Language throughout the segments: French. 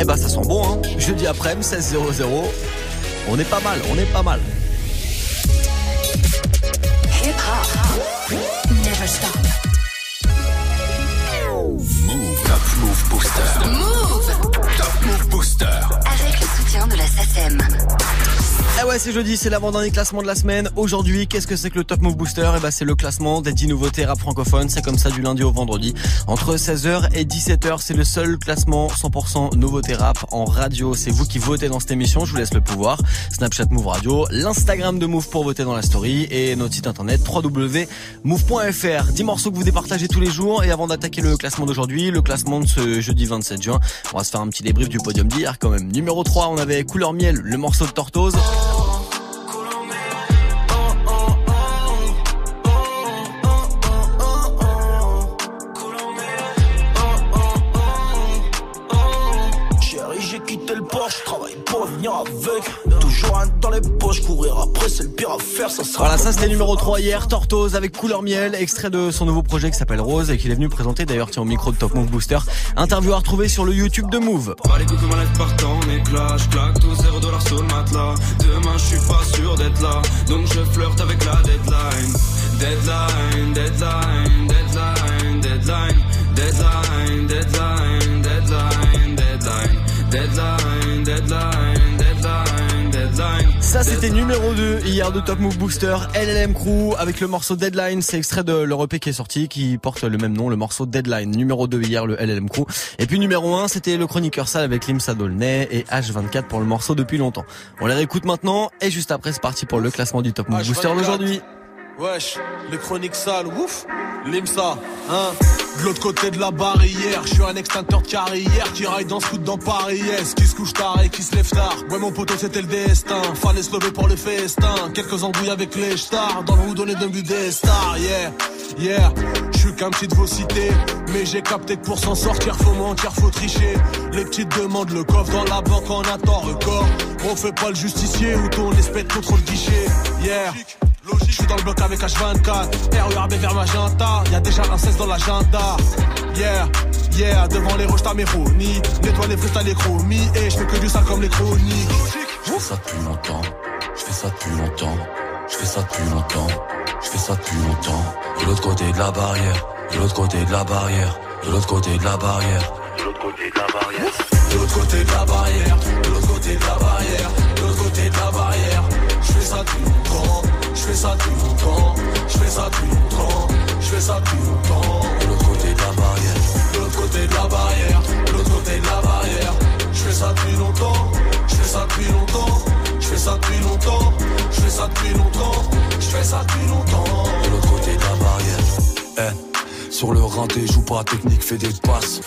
Eh ben ça sent bon, hein. Jeudi après-midi, 16 00. On est pas mal, on est pas mal. Hip hop. Never stop. Move. Top Move Booster. Move Top Move Booster. avec le soutien de la SACEM. Eh ouais, c'est jeudi, c'est l'avant-dernier classement de la semaine. Aujourd'hui, qu'est-ce que c'est que le Top Move Booster? Eh ben, c'est le classement des 10 nouveautés rap francophones. C'est comme ça du lundi au vendredi. Entre 16h et 17h, c'est le seul classement 100% nouveauté rap en radio. C'est vous qui votez dans cette émission. Je vous laisse le pouvoir. Snapchat Move Radio, l'Instagram de Move pour voter dans la story et notre site internet www.move.fr. 10 morceaux que vous départagez tous les jours. Et avant d'attaquer le classement d'aujourd'hui, le classement de ce jeudi 27 juin, on va se faire un petit débrief du podium d'hier quand même. Numéro 3, on avait Couleur Miel, le morceau de Tortoise. Les poches, courir après, c'est le pire à faire, ça sera. Voilà, ça c'était numéro 3 hier, Tortoise avec Couleur Miel, extrait de son nouveau projet qui s'appelle Rose et qu'il est venu présenter d'ailleurs tiens au micro de Top Move Booster. Interview à retrouver sur le YouTube de Move. Pas les coups que ma lettre part en éclat Je claque tout 0 dollars sur le matelas Demain je suis pas sûr d'être là Donc je flirte avec la deadline Deadline, deadline, deadline, deadline Deadline, deadline, deadline, deadline Deadline, deadline, Ça c'était numéro 2 hier de Top Move Booster, LLM Crew avec le morceau Deadline, c'est extrait de leur EP qui est sorti qui porte le même nom, le morceau Deadline. Numéro 2 hier le LLM Crew. Et puis numéro 1 c'était le chroniqueur sale avec Limsa Dolnay et H24 pour le morceau depuis longtemps. On les réécoute maintenant et juste après c'est parti pour le classement du Top Move Booster d'aujourd'hui. Wesh, les chroniques sales, ouf, l'IMSA, hein. De l'autre côté de la barrière, je suis un extincteur de carrière qui raille dans ce coup dans Paris, yes, qui se couche tard et qui se lève tard? Ouais, mon poteau, c'était le destin, fallait se lever pour le festin. Quelques embrouilles avec les stars, dans le hood, on est devenu des stars, yeah, yeah. Je suis qu'un petit de vos cités, mais j'ai capté que pour s'en sortir, faut mentir, faut tricher. Les petites demandent le coffre dans la banque en attend record. On fait pas le justicier ou ton espèce contre le guichet, yeah. Je suis dans le bloc avec H24 RERB vers Magenta. Y'a déjà 16 dans l'agenda. Yeah, yeah Devant les roches t'as mes ronies Nettoie les freestyles les chromies. Et je fais que du sale comme les chroniques. Je fais ça depuis longtemps, je fais ça depuis longtemps, je fais ça depuis longtemps, je fais ça depuis longtemps. De l'autre côté de la barrière, de l'autre côté de la barrière, de l'autre côté de la barrière, de l'autre côté de la barrière, de l'autre côté de la barrière, de l'autre côté de la barrière, de l'autre côté de la barrière. Je fais ça depuis longtemps fais ça depuis longtemps Je fais ça depuis longtemps Je fais ça depuis longtemps De l'autre côté de la barrière, De l'autre côté de la barrière De l'autre côté de la barrière Je fais ça depuis longtemps Je fais ça depuis longtemps Je fais ça depuis longtemps Je fais ça depuis longtemps Je fais ça depuis longtemps de l'autre côté de la barrière. Eh, sur le rinté, joue pas technique, fais des passes.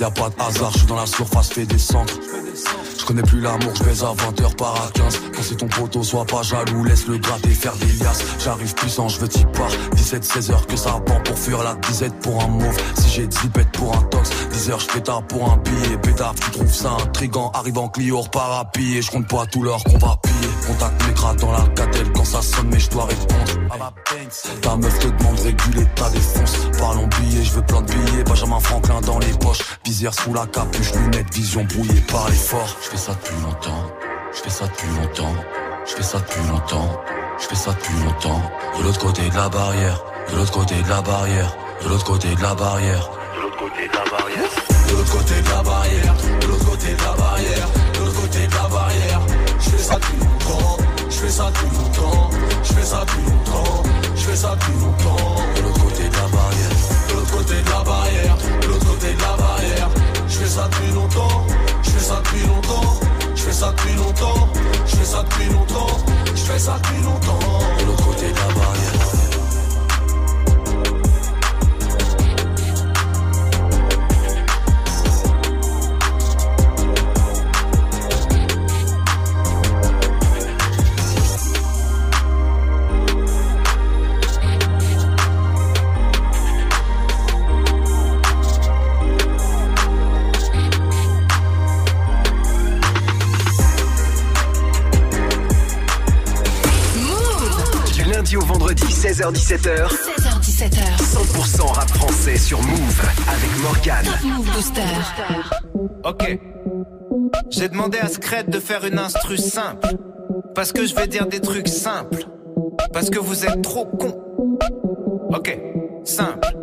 Y a pas de hasard, je suis dans la surface, fais des centres. Je connais plus l'amour, je baise à 20h par à 15 Quand c'est ton poteau, sois pas jaloux, laisse le gratter faire des liasses. J'arrive puissant, je veux t'y part 17-16 heures que ça pend pour fuir la disette pour un mauve. Si j'ai 10 bêtes pour un tox 10 heures je pétard pour un billet. Pétard, tu trouves ça intrigant Arrive en Clio, repars à Je compte pas tout l'heure qu'on va piller. Contact gras dans la catelle quand ça sonne mais je dois répondre. Ta meuf te demande réguler ta défonce Parlons billets, je veux plein de billets. Benjamin Franklin dans les poches. Visière sous la capuche, lunettes, vision brouillée par l'effort fais ça depuis longtemps, je fais ça depuis longtemps Je fais ça depuis longtemps, je fais ça depuis longtemps De l'autre côté de la barrière, de l'autre côté de la barrière De l'autre côté de la barrière De l'autre côté de la barrière De l'autre côté de la barrière De l'autre côté de la barrière De l'autre côté de la barrière Je fais ça depuis longtemps Je fais ça depuis longtemps Je fais ça depuis longtemps Je fais ça depuis longtemps De l'autre côté de la barrière De l'autre côté de la barrière De l'autre côté de la barrière Je fais ça depuis longtemps ça depuis longtemps. Je fais ça depuis longtemps. Je fais ça depuis longtemps. Je fais ça depuis longtemps. L'autre côté de barrière 16h-17h, 16h17h. 100% rap français sur Move avec Morgane. Top Move Booster. Ok J'ai demandé à Scred de faire une instru simple. Parce que je vais dire des trucs simples. Parce que vous êtes trop cons. Ok, simple,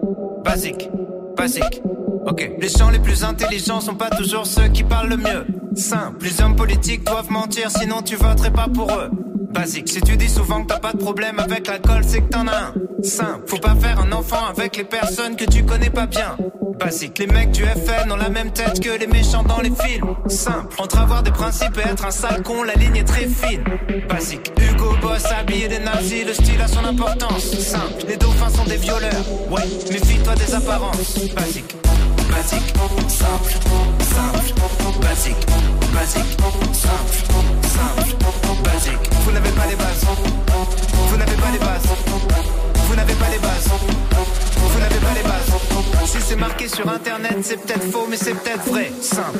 basique, basique. Ok, les gens les plus intelligents sont pas toujours ceux qui parlent le mieux. Simple, les hommes politiques doivent mentir, sinon tu voterais pas pour eux. Basique, si tu dis souvent que t'as pas de problème avec l'alcool, c'est que t'en as un. Simple, faut pas faire un enfant avec les personnes que tu connais pas bien. Basique, les mecs du FN ont la même tête que les méchants dans les films. Simple, entre avoir des principes et être un sale con, la ligne est très fine. Basique, Hugo Boss habillé des nazis, le style a son importance. Simple, les dauphins sont des violeurs. Ouais, méfie-toi des apparences. Basique, basique, simple, simple, basique, basique, simple, simple, basique. Vous n'avez pas les bases. Vous n'avez pas les bases. Vous n'avez pas les bases. Vous n'avez pas les bases. Si c'est marqué sur internet, c'est peut-être faux, mais c'est peut-être vrai. Simple.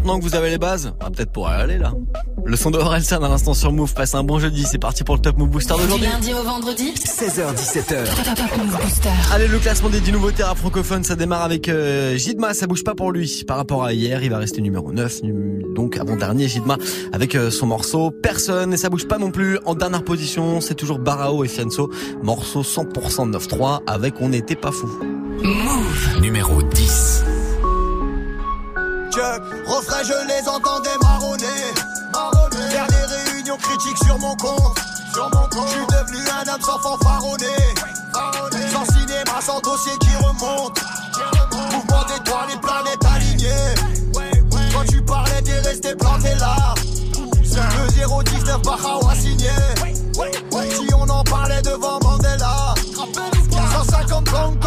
Maintenant que vous avez les bases, on va peut-être pouvoir y aller là. Le son de Orelsan à l'instant sur Move passe un bon jeudi, c'est parti pour le Top Move Booster Du d'aujourd'hui. lundi au vendredi 16h, 17h. Top Move Booster. Allez, le classement des 10 nouveautés rap francophones, ça démarre avec euh, Jidma, ça bouge pas pour lui. Par rapport à hier, il va rester numéro 9, num- donc avant-dernier Jidma, avec euh, son morceau Personne, et ça bouge pas non plus. En dernière position, c'est toujours Barao et Fianso, morceau 100% 9-3, avec On n'était pas fou. Numéro 10. Je refrain, je les entendais marronner. marronner. Faire des réunions critiques sur mon compte. Sur mon compte. Je suis devenu un homme sans fanfaronner. Sans cinéma, sans dossier qui remonte. Mouvement d'étoiles, les planètes alignées. Quand tu parlais, t'es resté planté là. Le 019 Bahao a signé. Si on en parlait devant Mandela. 150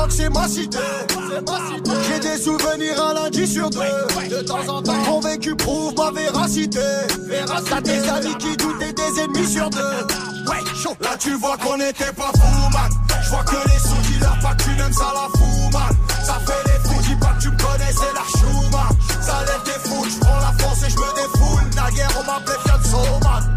c'est ma cité. J'ai des souvenirs un lundi sur deux. De temps en temps, mon vécu prouve ma véracité. T'as des amis qui doutent et des ennemis sur deux. Là tu vois qu'on était pas fous man Je vois que les sous dealers pas que tu m'aimes ça la fout man Ça fait les fous, dis pas que tu me connais c'est la chouma Ça lève des foules, je prends la force et je me défoule Naguère on m'appelait Fianso man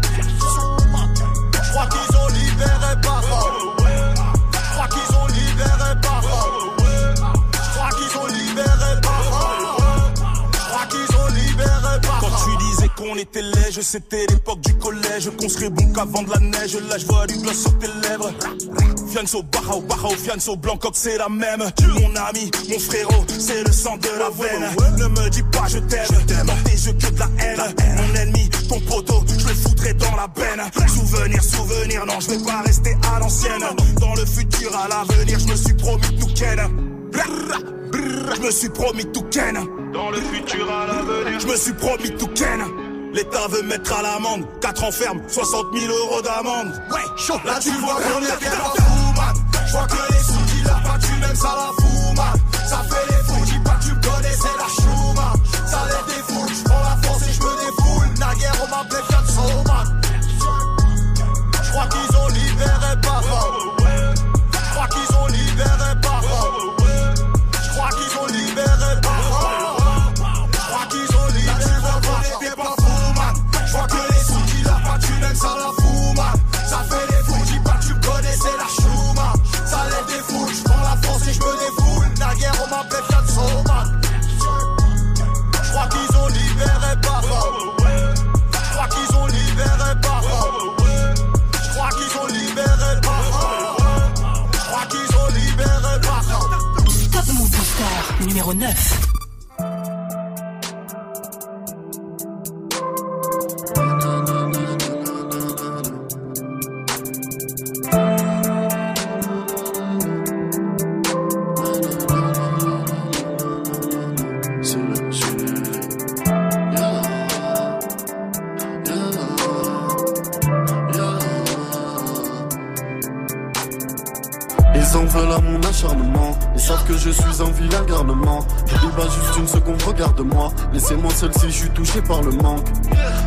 qu'on était léger, c'était l'époque du collège. Qu'on serait bon qu'avant de la neige. Là, je vois du gloss sur tes lèvres. Fianso, Barao, Barao, Fianso, Blancoc, c'est la même. Mon ami, mon frérot, c'est le sang de la veine. Ne me dis pas je t'aime. Dans tes yeux que de la haine. Mon ennemi, ton poteau, je le foutrai dans la benne. Souvenir, souvenir, non, je vais pas rester à l'ancienne. Dans le futur, à l'avenir, je me suis promis tout ken. Je me suis promis tout ken. Dans le futur à l'avenir, je me suis promis tout ken. L'État veut mettre à l'amende, 4 ans ferme, 60 000 euros d'amende. Ouais, chaud. Là tu vois qu'on était pas fous man. Je vois que les sous dealers pas que tu m'aimes ça la fout man. Ça fait les fous, dis pas que tu me connais c'est la chouma Ça lève des foules, je prends la force et je me défoule. Naguère on m'appelait Laissez-moi celle-ci, je suis touché par le manque.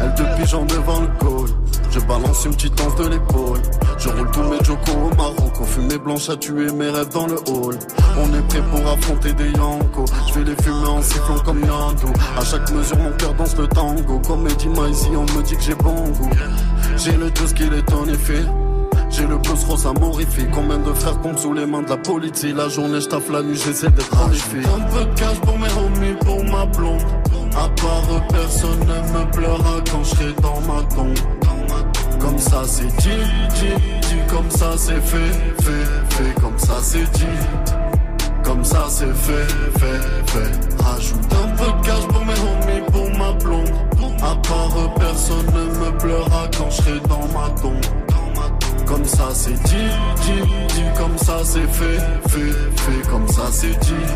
Elle de pigeon devant le col. Je balance une petite danse de l'épaule. Je roule tous mes jokos au Maroc. Fumée blanche à tuer mes rêves dans le hall. On est prêt pour affronter des yankos. Je vais les fumer en sifflant comme Yando. À chaque mesure, mon cœur danse le tango. Comme Eddie ici, on me dit que j'ai bon goût. J'ai le dos qu'il est en effet. Rose amorifié. Combien de frères tombent sous les mains de la police? La journée, j'taffe la nuit, j'essaie d'être horrifié. Un peu de cash pour mes homies, pour ma blonde. À part personne ne me pleura quand je serai dans ma tombe. Comme ça c'est dit, dit, dit, comme ça c'est fait, fait, fait, comme ça c'est dit. Comme ça c'est fait, fait, fait. Rajoute un peu de cash pour mes homies, pour ma blonde. À part personne ne me pleura quand je serai dans ma tombe. Comme ça c'est dit, dit, dit, comme ça c'est fait, fait, fait, comme ça c'est dit.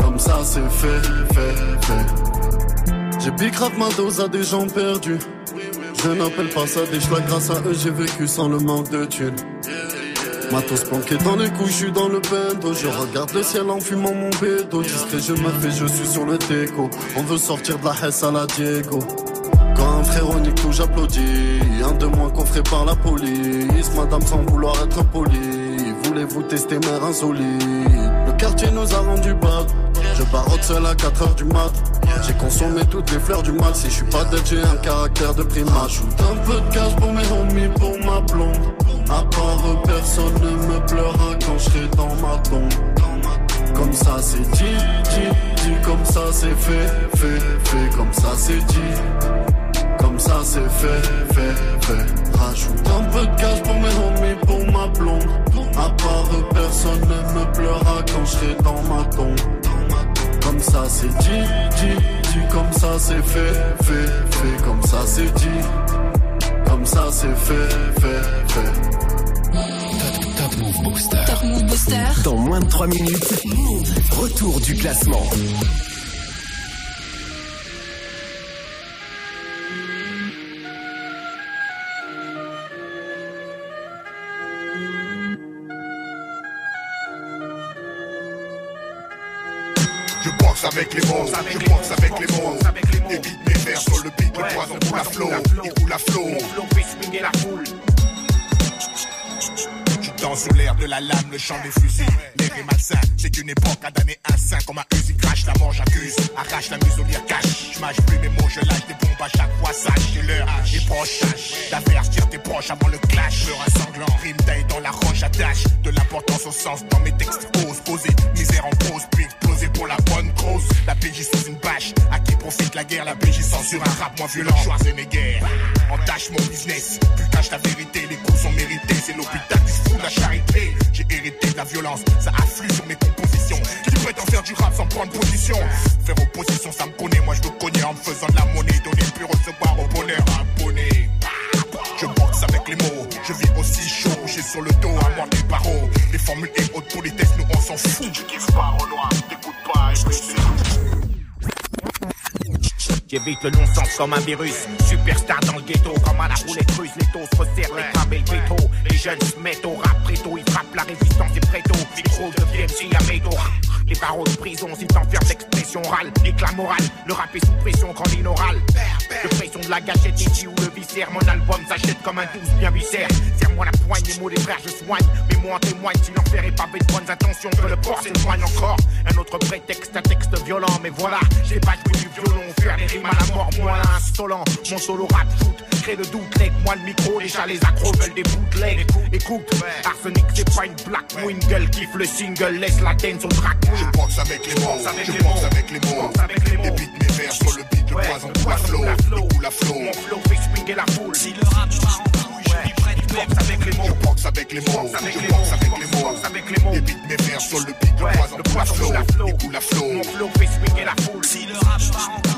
Comme ça c'est fait, fait, fait. J'ai piqué ma dose à des gens perdus. Je n'appelle pas ça des choix, grâce à eux j'ai vécu sans le manque de thunes. Matos planqué dans les couilles, je suis dans le bendo. Je regarde le ciel en fumant mon bédo. Discret, je me fais, je suis sur le déco. On veut sortir de la Hesse à la Diego. Un frérot nique tout, j'applaudis. Un de moins ferait par la police. Madame sans vouloir être poli. Voulez-vous tester mes insolites? Le quartier nous a rendu bad. Je barotte seul à 4h du mat. J'ai consommé toutes les fleurs du mal. Si je suis pas dead, j'ai un caractère de primate. Ajoute un peu de cash pour mes homies, pour ma blonde. À part personne ne me pleura quand je serai dans ma tombe. Comme ça c'est dit, dit, dit, comme ça c'est fait, fait, fait, comme ça c'est dit. Comme ça c'est fait, fait, fait. Rajoute un peu de cash pour mes homies, pour ma blonde. À part personne ne me pleura quand je serai dans ma tombe. Comme ça c'est dit, dit, dit, comme ça c'est fait, fait, fait, comme ça c'est dit. Comme ça c'est fait, fait, fait. Top Move Booster. Top Move Booster. Dans moins de 3 minutes, retour du classement. Avec les mots, je boxe avec les mots. Évite mes vers sur le beat, le poison coule à flot, il coule à flot. Je danse sous l'air de la lame, le chant des fusils. Les rimes malsains, c'est une époque à damner un saint comme un Uzi crash, la mort j'accuse. Arrache la muselière cache, je mâche plus mes mots, je lâche des bombes à chaque fois, sache, j'ai l'heure. Les proches d'affaires, tire tes proches avant le clash. Peur un sanglant, rime taille dans la roche, attache. De l'importance au sens dans mes textes, ose poser. Misère en pause, puis exploser pour la bonne cause. La PJ sous une bâche, à qui profite la guerre, la PJ censure un rap moins violent. Schwarzenegger, entache mon business, plus cache la vérité, les coups sont mérités, c'est l'hôpital qui se de la charité. J'ai hérité de la violence, ça afflue sur mes compositions. Qui prétend faire du rap sans prendre position? Faire opposition, ça me connaît, moi je me connais en me faisant de la monnaie, donner puis recevoir au bonheur abonné. Je boxe avec les mots, je vis aussi chaud, j'ai sur le dos à moi des barreaux. Les formules et haute politesse, nous on s'en fout. Tu kiffes pas, Renoir, t'écoutes pas, et puis J'évite le non-sens comme un virus. Superstar dans le ghetto, comme à la roulette russe. Les taux se resserrent, les câbles et le veto. Les jeunes se mettent au rap préto. Ils frappent la résistance et préto. Micro deviennent si la métaux. Les barreaux de prison, si t'enfermes l'expression orale. Éclat moral, le rap est sous pression quand l'inoral. De pression de la gâchette, ici ou le viscère. Mon album s'achète comme un douce bien viscère. Serre-moi la poigne, les mots des frères, je soigne. Mais moi en témoigne, si l'enfer est pavé de bonnes intentions, que le port s'éloigne encore. Un autre prétexte, un texte violent, mais voilà, j'ai pas du violon, faire les rimes à la mort, moi insolent. Mon solo rap shoot, crée le doute, leg, moi le micro, déjà les accros veulent des bootlegs. Écoute, Arsenic, c'est pas une black wingle, kiffe le single, laisse la dance au track. Je boxe avec les mots, je boxe avec les mots. Les beats, mes vers sur le beat, le poison il coule à flot. Mon flow fait swinguer la foule. Si le rap couille, avec les mots. Je boxe avec les mots, je boxe avec les mots. avec les mots. Les beats, mes vers sur le beat, le poison il coule à flot. Mon flow fait swinguer la foule. Si le rap part en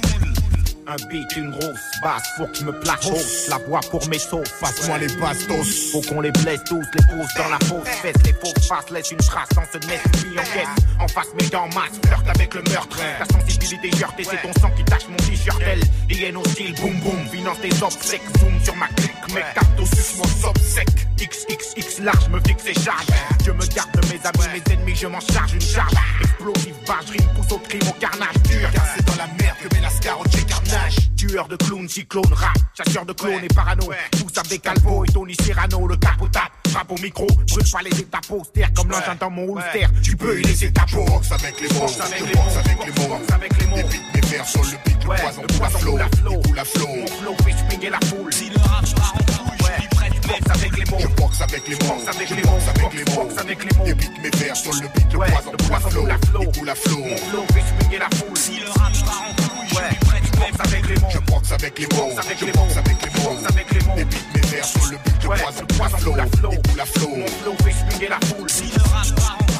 Un beat, une grosse basse pour qu'ils me place hausse. La voix pour mes sauts, Passe-moi les bastos. Faut qu'on les blesse tous, les pose dans la fausse fesse, les fausses faces laissent une trace dans ce nest puis en caisse. En face, mes dents masse, flirte avec le meurtre. Ta sensibilité heurtée, c'est ton sang qui tache mon t-shirt. Elle, hyène hostile, boum boum, finance tes obsèques, zoom sur ma clique, mes cartes suce mon sob sec. XXX large, me fixe et charge. Je me garde de mes amis, mes ennemis, je m'en charge une charge. Explosive, barge, rime, pousse au crime, au carnage dur. Car c'est dans la merde que met la scaroche carnage. Tueur de clowns, cyclone, rap, chasseur de clones et parano. Tous avec Calvo et Tony Serrano, le capot tape, rap au micro, brûle pas les étapes austères comme l'engin dans mon holster. Tu peux y laisser ta peau. Boxe avec les mots, Boxe avec je les boxe mots, avec les mots. boxe avec les mots. Des mes vers sur le beat, le Ouais, poison le coule à poison flot. coule à flot. Il coule à flot. Mon flow fait swinguer la foule. Si le rap part en couille, je avec les mots. Je boxe avec les mots, avec je les boxe mots, avec les mots. boxe avec les mots. Des mes vers sur le beat, le Ouais, poison le coule à poison flot. coule à flot. Il coule à flot. Mon flow fait swinguer la foule. Si le rap part en couille, je suis prêt, tu boxe avec les mots. Je boxe avec les mots, avec je les boxe mots. avec les mots. Boxe avec les mots. Des beats, mes vers sur le le Ouais, poison le flot. Il coule à flot. Mon flow fait swinguer la foule. Si le rap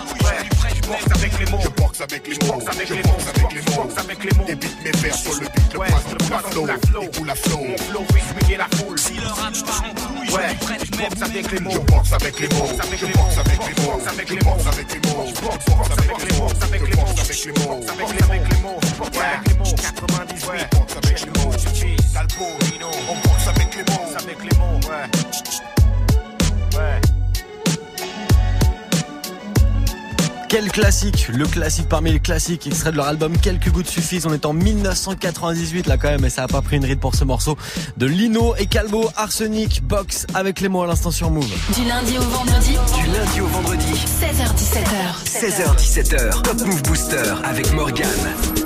je boxes avec les mots. Je boxe avec les mots, Boxe avec je les boxe mots. avec les mots. Boxe avec les mots. Beats, mes vers sur le beat, le Ouais, poison à flot. Il coule à flot. Mon flow fait la foule. Si le rap part en couille, je Ouais, je boxe avec les Je mots. boxe avec les mots, Boxe avec je les boxe mots. avec les mots, Boxe avec je les mots. boxe avec les mots, je Boxe, boxe boxe avec les mots. je Avec les boxe mots. avec les mots. Boxe avec les mots. Boxe avec les mots. 98. Ouais, boxe avec les mots. Quel classique Le classique parmi les classiques, extrait de leur album Quelques gouttes suffisent. On est en 1998 là quand même et ça a pas pris une ride pour ce morceau de Lino et Calbo, Arsenic, Box avec les mots à l'instant sur Move. Du lundi au vendredi, Du lundi au vendredi, 16h17h. 16h-17h, Top Move Booster avec Morgane.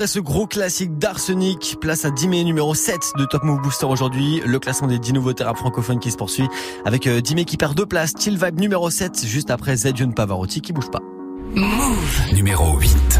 Après ce gros classique d'Arsenic, place à 10 mai numéro 7 de Top Move Booster aujourd'hui. Le classement des 10 nouveautés rap francophones qui se poursuit avec euh, 10 mai qui perd deux places. Chill Vibe numéro 7 juste après Zedjun Pavarotti qui bouge pas. Move Numéro 8.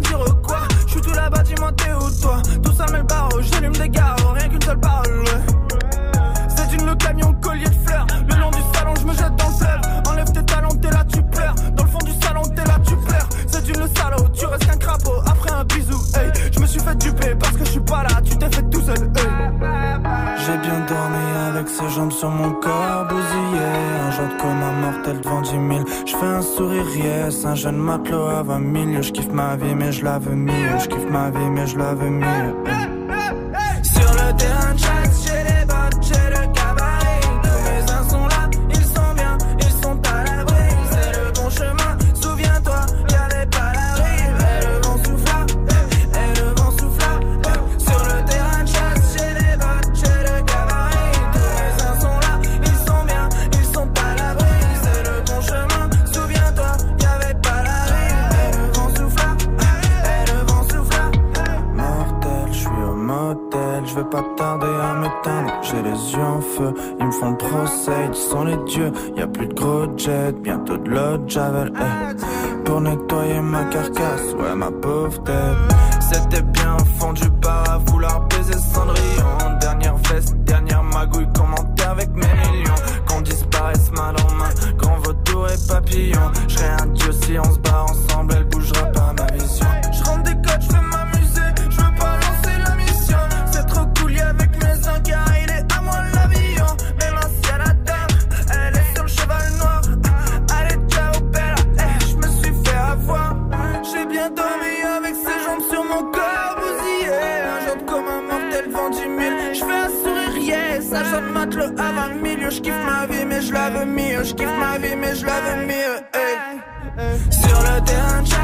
Dire quoi. Je suis tout là-bas, dis-moi t'es où toi. Tout ça met le barreau, jeune matelot à 20 000. Je kiffe ma vie, mais je la veux mieux. Je kiffe ma vie, mais je la veux mieux. Sur le terrain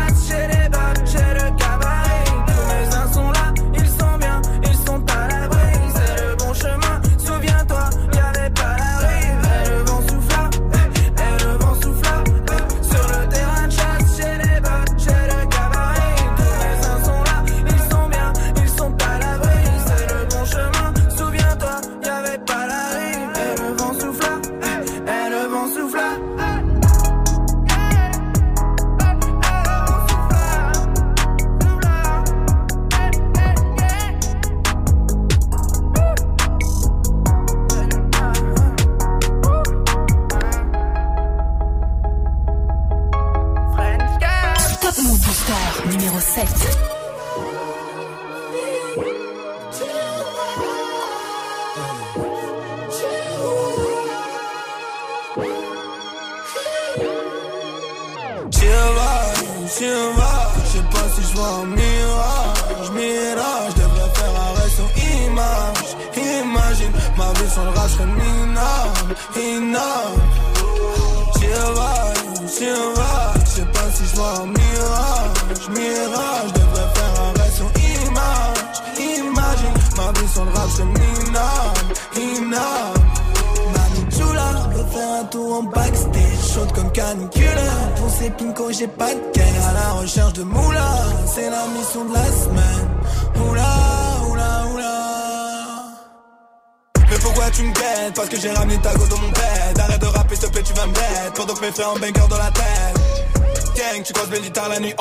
frères en banger dans la tête. Gang, tu crosses belle tard la nuit.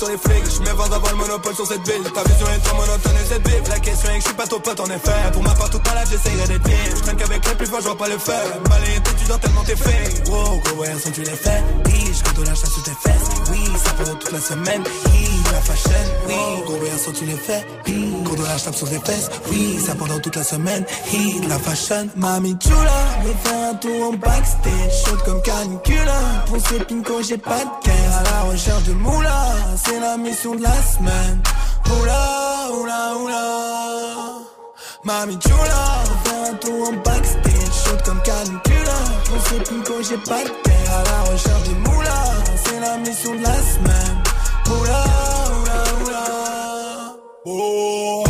Sur les flics Je mets 20 avant le monopole sur cette ville. Ta vision est trop monotone et cette ville. La question est que je suis pas ton pote en effet. Pour ma part toute ma life j'essayerai d'être libre Je qu'avec les plus forts je vois pas le faire tes tu tellement t'es fait Wow, gros voyage sans tu les fais. Oui, je compte la chasse sous tes fesses. Oui, ça pendant toute la semaine. Oui, la fashion. Oui, gros voyage sans tu les Oui, gros de la chape sur tes fesses. Oui, ça pendant toute la semaine. Hit, la fashion. Mami Chula veut faire un tour en backstage. Chaude comme canicule. Pour ces pincos j'ai pas de caisse. À la recherche de moula C'est la mission de la semaine. Oula, oula, oula. Mami Chula faire un tour en backstage. Chaude comme canicule Pour ces pincos j'ai pas de caisse À la recherche de moula C'est la mission de la semaine. Oula, oula, oula. Oh,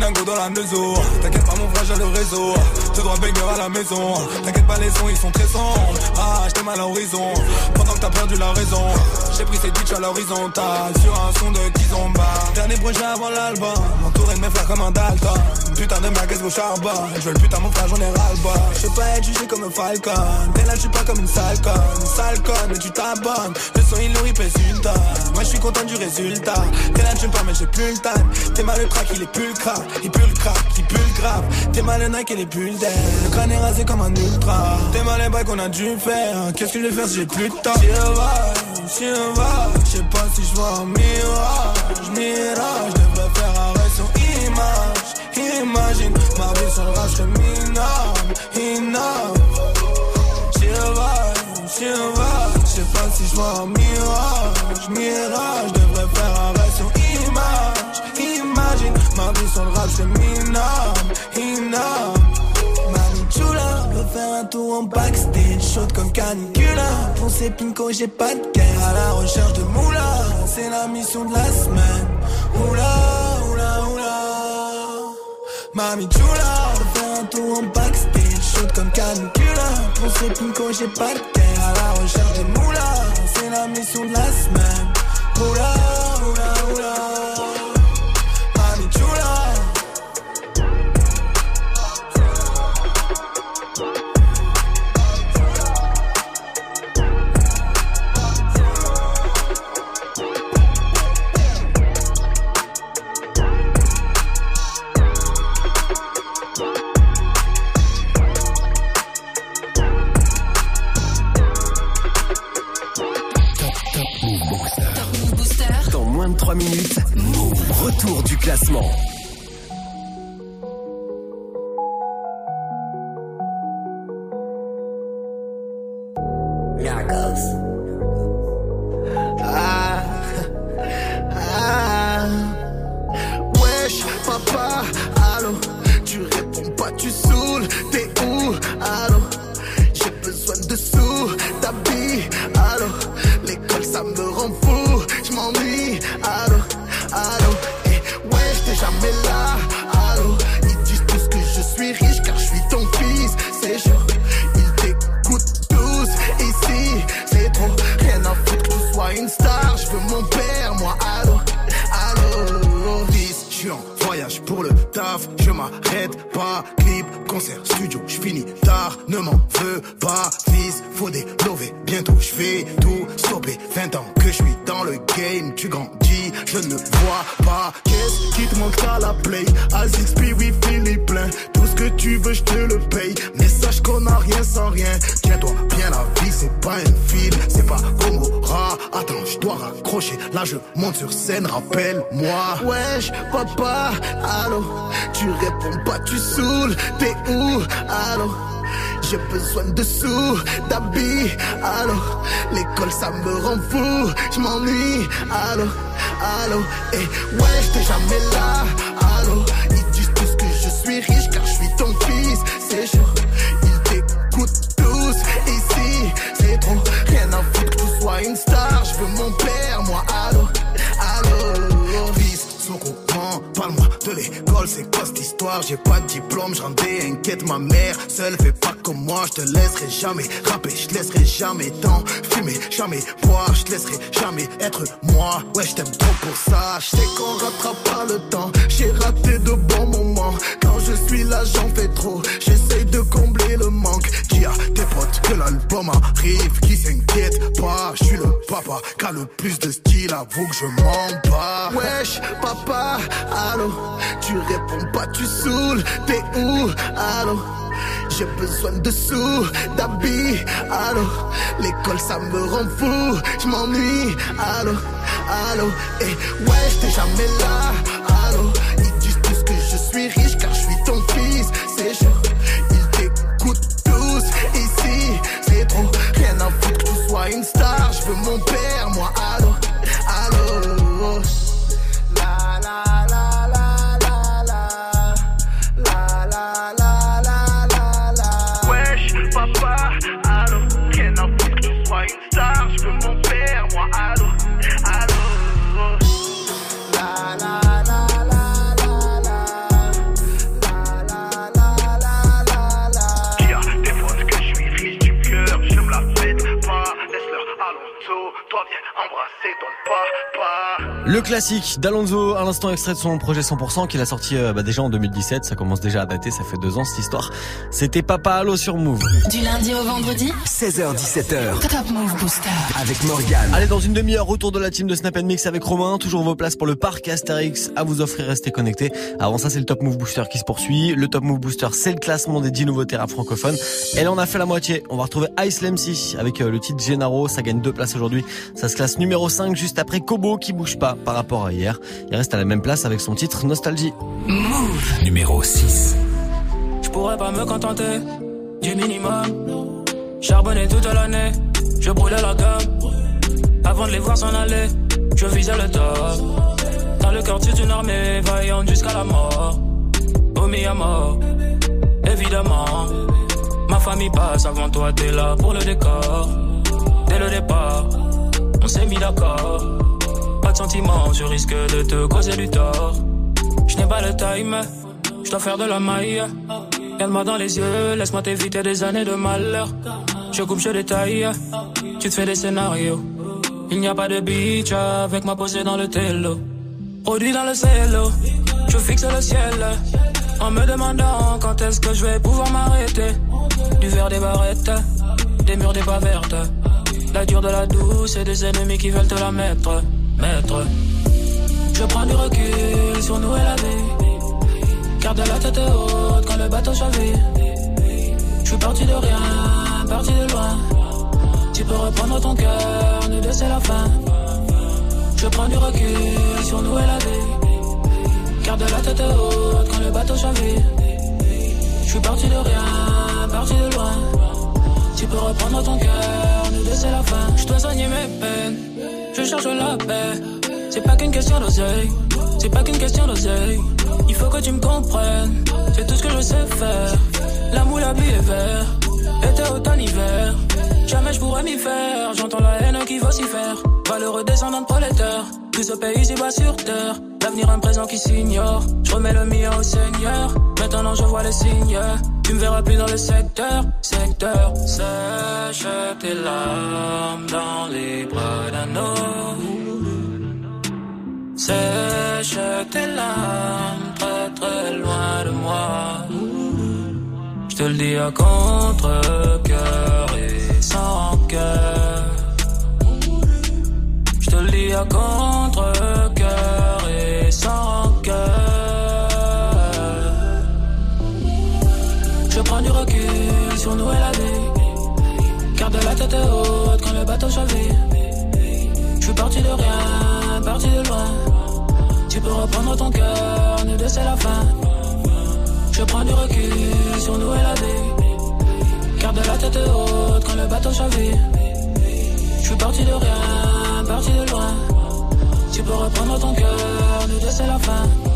T'inquiète pas mon frère j'ai le réseau. Tout droit banger à la maison. T'inquiète pas les sons ils sont très sombres Ah j'étais mal à l'horizon. Pendant que t'as perdu la raison J'ai pris ces bitches à l'horizontale Sur un son de Kizomba. Dernier projet avant l'album. M'entourer de mes frères comme un Dalton. Putain de merguez au charbon. Je veux le putain mon frère j'en ai ras-le-bas Je veux pas être jugé comme un falcon. T'es là je suis pas comme une sale conne sale conne mais tu t'abonnes. Le son il nourrit pèse une Moi je suis content du résultat. T'es là tu me mais j'ai plus le time. T'es mal le track il est plus le crack Il pue le crack, il pue le grave. T'es mal Nike et les bulles d'air. Le crâne est rasé comme un ultra. T'es mal les qu'on a dû faire. Qu'est-ce que je vais faire si j'ai plus de temps? J'y va, j'y va Je sais pas si je vois un mirage. Mirage, je devrais faire arrêt sur image. Imagine, ma vie sans le rage serait minable Inable J'y va, j'y va Je sais pas si je vois un mirage. Mirage, je devrais faire sans le rap c'est minable Inable. Mami Chula veut faire un tour en backstage Chaude comme canicule Pour ces pincos j'ai pas de caisse. À la recherche de moula C'est la mission de la semaine. Oula, oula, oula. Mami Chula veut faire un tour en backstage Chaude comme canicule Pour ces pincos j'ai pas de caisse. À la recherche de moula C'est la mission de la semaine. Oula, du qui te manque la play, Azix, oui, Philippe plein, tout ce que tu veux, je te le paye, mais sache qu'on a rien sans rien, tiens-toi bien la vie, c'est pas un film, c'est pas Gomorrah, attends, je dois raccrocher, là je monte sur scène, rappelle-moi, wesh, papa, allô, tu réponds pas, tu saoules, t'es où, allô, j'ai besoin de sous, d'habits, allô, l'école ça me rend fou, je m'ennuie, allô, allô, et ouais, j'étais jamais là, allô, ils disent tous que je suis riche car je suis ton fils, c'est chaud, ils t'écoutent tous, ici, c'est trop, rien à foutre que tu sois une star, je veux mon père, j'ai pas de diplôme, je rendais inquiète ma mère, seule fais pas comme moi, je te laisserai jamais rapper, je laisserai jamais tant fumer, jamais boire, je laisserai jamais être moi, ouais je t'aime trop pour ça, je sais qu'on rattrape pas le temps, j'ai raté de bons moments, quand je suis là j'en fais trop, j'essaye de combler le manque, tes potes que l'album arrive, qui s'inquiète pas, je suis le papa, qui le plus de style, avoue que je m'en bats, wesh papa, allô, tu réponds pas, tu saoules, t'es où, allô? J'ai besoin de sous, d'habits, allô. L'école ça me rend fou, je m'ennuie, allô, allô. Et ouais, j'étais jamais là, allô. Ils disent tous que je suis riche une star, je veux mon classique d'Alonso, à l'instant extrait de son projet 100% qu'il a sorti euh, bah, déjà en 2017. Ça commence déjà à dater, ça fait deux ans cette histoire. C'était Papa Allo sur Move. Du lundi au vendredi 16h17h Top Move Booster. avec Morgane. Allez, dans une demi-heure, retour de la team de Snap Mix avec Romain. Toujours vos places pour le parc Astérix à vous offrir. Restez connectés. Avant ça, c'est le Top Move Booster qui se poursuit. Le Top Move Booster, c'est le classement des 10 nouveautés rap francophones. Et là, on a fait la moitié. On va retrouver Ice MC avec euh, le titre Gennaro. Ça gagne deux places aujourd'hui. Ça se classe numéro 5 juste après Kobo qui bouge pas par rapport à hier. Il reste à la même place avec son titre Nostalgie. Numéro 6. Je pourrais pas me contenter du minimum. Charbonner toute l'année, je brûlais la gamme. Avant de les voir s'en aller, je visais le top. Dans le cœur d'une armée, vaillante jusqu'à la mort. Omis à mort, évidemment. Ma famille passe avant toi, t'es là pour le décor. Dès le départ, on s'est mis d'accord. Je risque de te causer du tort. Je n'ai pas le time, je dois faire de la maille. Regarde-moi dans les yeux, laisse-moi t'éviter des années de malheur. Je coupe, je détaille, tu te fais des scénarios. Il n'y a pas de beach avec moi posé dans le télo. Produit dans le cello, je fixe le ciel. En me demandant quand est-ce que je vais pouvoir m'arrêter. Du verre des barrettes, des murs des pas vertes. La dure de la douce et des ennemis qui veulent te la mettre. Je prends du recul sur nous et la vie. Garde la tête haute quand le bateau chavire. Je suis parti de rien, parti de loin. Tu peux reprendre ton cœur, nous deux c'est la fin. Je prends du recul sur nous et la vie. Garde la tête haute quand le bateau chavire. Je suis parti de rien, parti de loin. Tu peux reprendre ton cœur, nous deux c'est la fin. Je dois soigner mes peines, je cherche la paix. C'est pas qu'une question d'oseille, c'est pas qu'une question d'oseille. Il faut que tu me comprennes, c'est tout ce que je sais faire. L'amour, la vie est vert, été, automne, hiver. Jamais je pourrais m'y faire, j'entends la haine qui faire. Valeureux descendant de prolétaire, tout ce pays bat sur terre. L'avenir, un présent qui s'ignore. Je remets le mien au Seigneur. Maintenant je vois les signes. Tu me verras plus dans le secteur, secteur. Sèche tes larmes dans les bras d'un homme. Sèche tes larmes très très loin de moi. Je te le dis à contre-cœur et sans cœur. Je te le dis à contre-cœur et sans cœur. Du recul sur nous et la vie. Garde la tête haute quand le bateau chavire. Je suis parti de rien, parti de loin. Tu peux reprendre ton cœur, nous deux c'est la fin. Je prends du recul sur nous et la vie. Garde la tête haute quand le bateau chavire. Je suis parti de rien, parti de loin. Tu peux reprendre ton cœur, nous deux c'est la fin.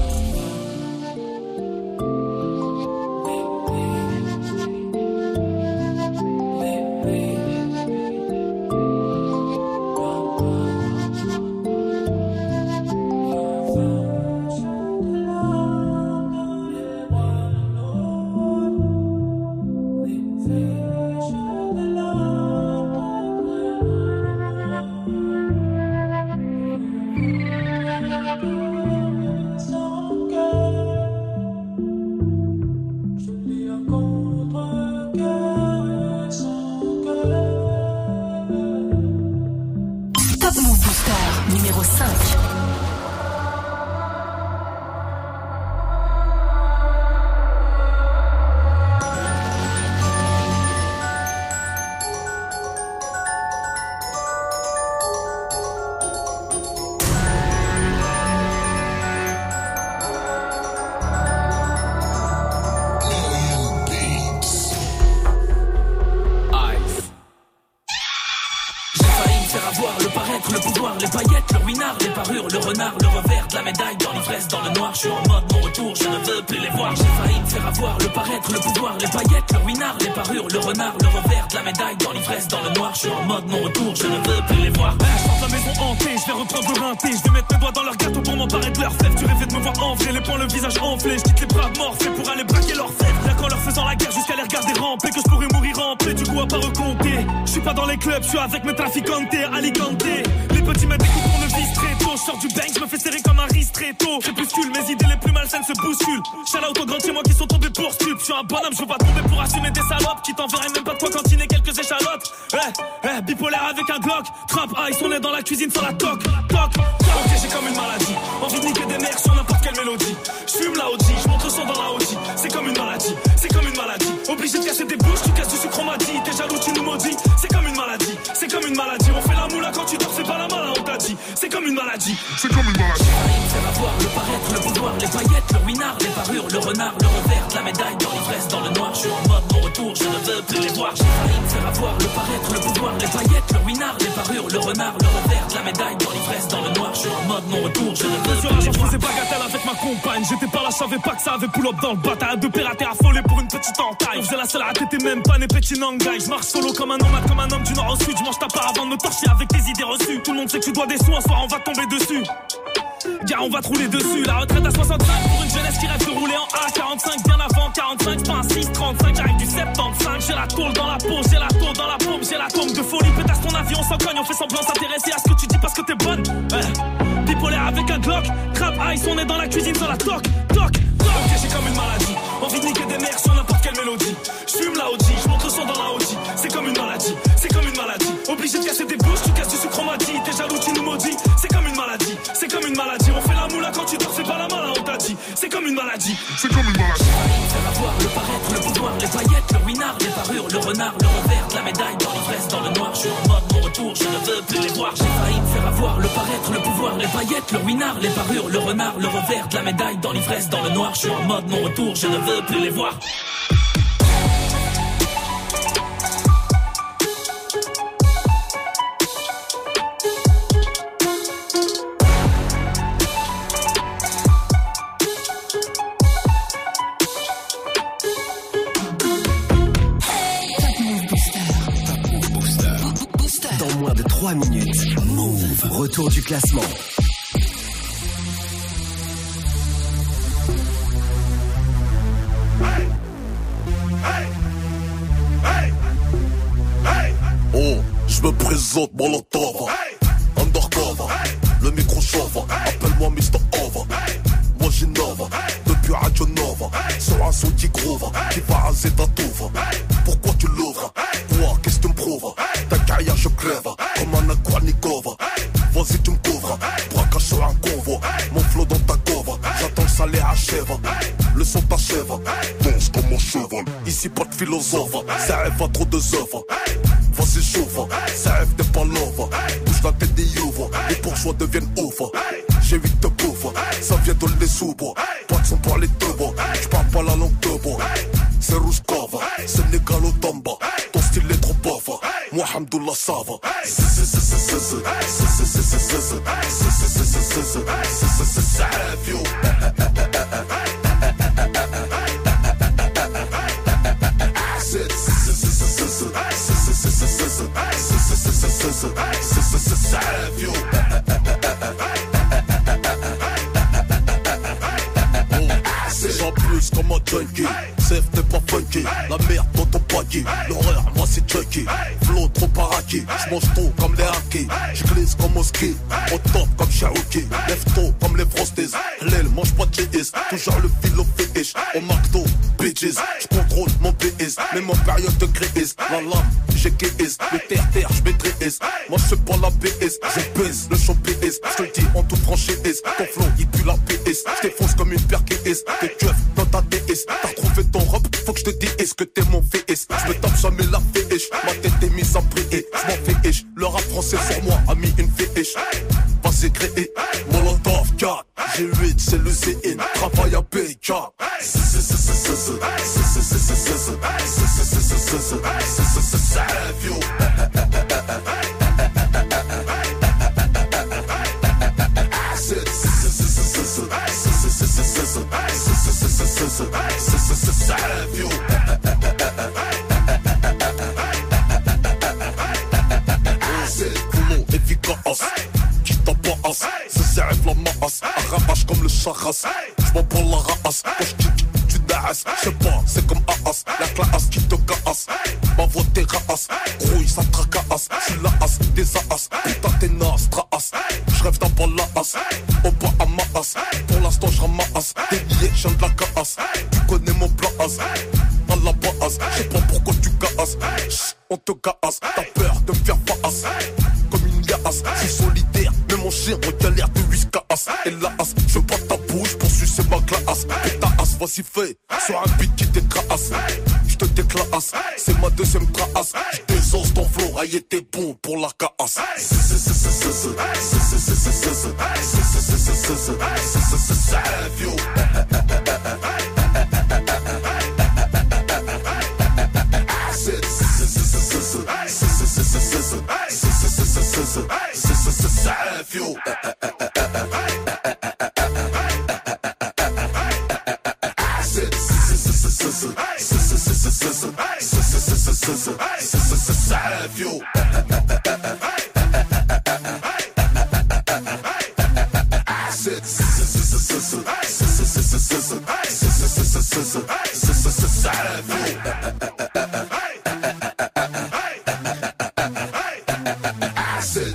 Casser des bouches, tu casses du sucre on m'a dit. T'es jaloux, tu nous maudis. C'est comme une maladie, c'est comme une maladie. On fait la moula quand tu dors, c'est pas la malin, on t'a dit. C'est comme une maladie, c'est comme une maladie. Faire avoir le paraître, le pouvoir, les paillettes, le ruinard, les parures, le renard, le revers la médaille dans l'ivresse, dans le noir. Je suis en mode mon retour, je ne veux plus J'ai failli me faire avoir le paraître, le pouvoir, les paillettes, le ruinard, les parures, le renard, le revers la médaille dans l'ivresse, dans le noir. Je suis en mode mon retour, je ne Sur la les je faisais bagatelle avec ma compagne J'étais pas là, je savais pas que ça avait pull up dans le bataille Deux pirates affolés pour une petite entaille On faisait la seule à même pas né petit nangai Je marche solo comme un nomade, comme un homme du nord au sud Je mange ta part avant de me torcher avec tes idées reçues Tout le monde sait que tu dois des sous, un soir on va tomber dessus Gars, on va te rouler dessus. La retraite à 65 pour une jeunesse qui rêve de rouler en A45. Bien avant 45, c'est pas un 635. J'arrive du 75. J'ai la dans la peau, j'ai la tôle dans la paume, j'ai la tombe de folie. Pétasse ton avion sans cogne, on fait semblant s'intéresser à ce que tu dis parce que t'es bonne. Bipolaire avec un Glock. Crap ice, on est dans la cuisine sur la toc, toc, toc. Ok, j'ai comme une maladie. Envie de niquer des mères sur n'importe quelle mélodie. J'fume la OG, j'monte le son dans la OG. C'est comme une maladie, c'est comme une maladie. Obligé de casser des bouches, tu casses du sucre, on m'a dit. T'es jaloux, tu nous maudis. C'est maladie, c'est comme une maladie. On fait la moula quand tu dors, c'est pas la malin, on t'a dit. C'est comme une maladie, c'est comme une maladie. Faire avoir le paraître, le pouvoir, les paillettes, le ruinard, les parures, le renard, le revers la médaille dans l'ivresse, dans le noir. Je suis en mode mon retour, je ne veux plus les voir. J'ai failli me faire avoir le paraître, le pouvoir, les paillettes, le ruinard, les parures, le renard, le revers la médaille dans l'ivresse, dans le noir. Je suis en mode mon retour, je ne veux plus les voir. 3 minutes. Move. Retour du classement. Oh, je me présente Molotov. Undercover. Le micro chauve. Appelle-moi Mr. Over. Moi j'innove. Depuis Radio Nova. Sur un son qui groove. Qui va raser ta ça rêve trop de œuvres. Mise à prier J'm'en fais ish, le rap français sur moi a mis une féiche. Vas-y créer, Molotov 4 G8 c'est le CN, travail à BK